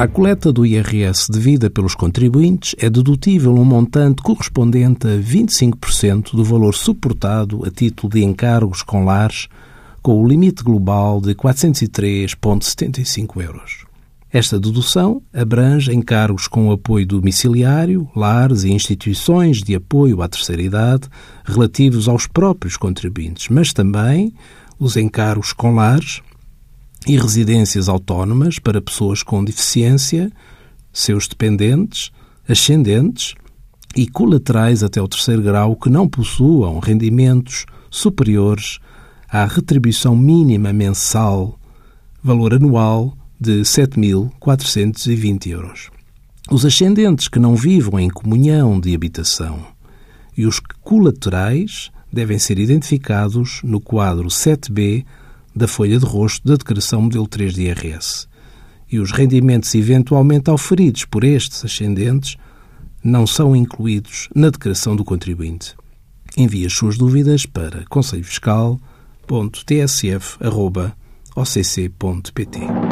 A coleta do IRS devida pelos contribuintes é dedutível um montante correspondente a 25% do valor suportado a título de encargos com lares, com o limite global de 403,75 euros. Esta dedução abrange encargos com apoio domiciliário, lares e instituições de apoio à terceira idade relativos aos próprios contribuintes, mas também os encargos com lares e residências autónomas para pessoas com deficiência, seus dependentes, ascendentes e colaterais até o terceiro grau que não possuam rendimentos superiores à retribuição mínima mensal, valor anual de 7.420 euros. Os ascendentes que não vivam em comunhão de habitação e os colaterais devem ser identificados no quadro 7b da folha de rosto da declaração modelo 3 de IRS. E os rendimentos eventualmente auferidos por estes ascendentes não são incluídos na declaração do contribuinte. Envie as suas dúvidas para conselhofiscal.tsf.occ.pt.